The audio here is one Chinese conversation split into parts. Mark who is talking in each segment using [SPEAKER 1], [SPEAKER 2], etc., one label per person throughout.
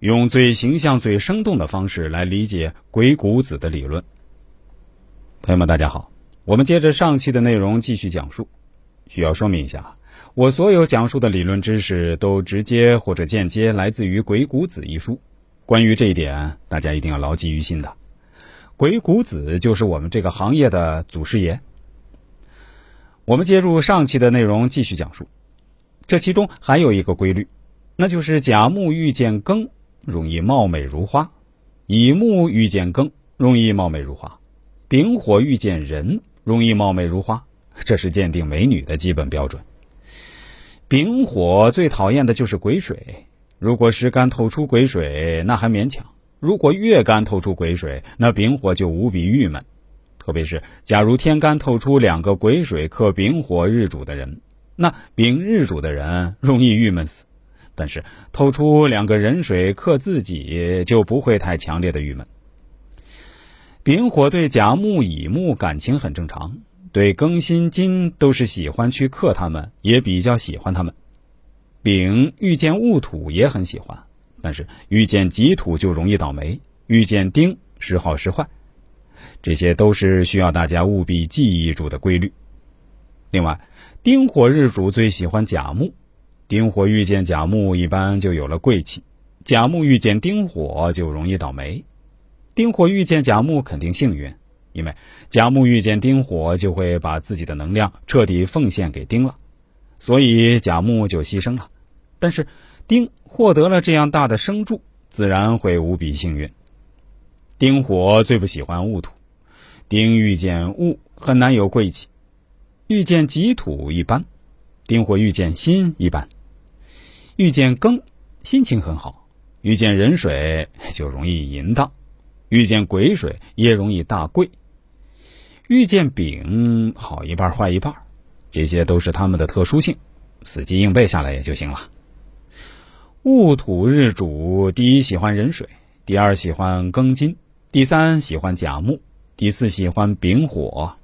[SPEAKER 1] 用最形象、最生动的方式来理解鬼谷子的理论。朋友们，大家好，我们接着上期的内容继续讲述。需要说明一下，我所有讲述的理论知识都直接或者间接来自于《鬼谷子》一书。关于这一点，大家一定要牢记于心的。鬼谷子就是我们这个行业的祖师爷。我们接入上期的内容继续讲述，这其中还有一个规律，那就是甲木遇见庚容易貌美如花，乙木遇见庚容易貌美如花，丙火遇见壬容易貌美如花，这是鉴定美女的基本标准。丙火最讨厌的就是癸水，如果时干透出癸水，那还勉强；如果月干透出癸水，那丙火就无比郁闷。特别是，假如天干透出两个癸水克丙火日主的人，那丙日主的人容易郁闷死；但是透出两个壬水克自己，就不会太强烈的郁闷。丙火对甲木、乙木感情很正常，对庚辛金都是喜欢去克他们，也比较喜欢他们。丙遇见戊土也很喜欢，但是遇见己土就容易倒霉，遇见丁时好时坏。这些都是需要大家务必记忆住的规律。另外，丁火日主最喜欢甲木，丁火遇见甲木一般就有了贵气，甲木遇见丁火就容易倒霉。丁火遇见甲木肯定幸运，因为甲木遇见丁火就会把自己的能量彻底奉献给丁了，所以甲木就牺牲了。但是丁获得了这样大的生助，自然会无比幸运。丁火最不喜欢戊土，丁遇见戊很难有贵气，遇见己土一般，丁火遇见辛一般，遇见庚心情很好，遇见壬水 就容易淫荡，遇见癸水也容易大贵，遇见丙好一半坏一半，这些都是他们的特殊性，死记硬背下来也就行了。戊土日主第一喜欢壬水，第二喜欢庚金。第三喜欢甲木，第四喜欢丙火，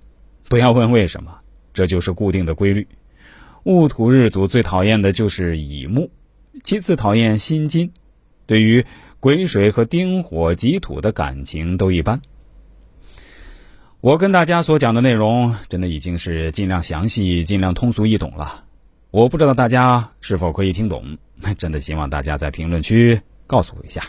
[SPEAKER 1] 不要问为什么，这就是固定的规律。戊土日主最讨厌的就是乙木，其次讨厌辛金，对于癸水和丁火、己土的感情都一般。我跟大家所讲的内容，真的已经是尽量详细、尽量通俗易懂了。我不知道大家是否可以听懂，真的希望大家在评论区告诉我一下。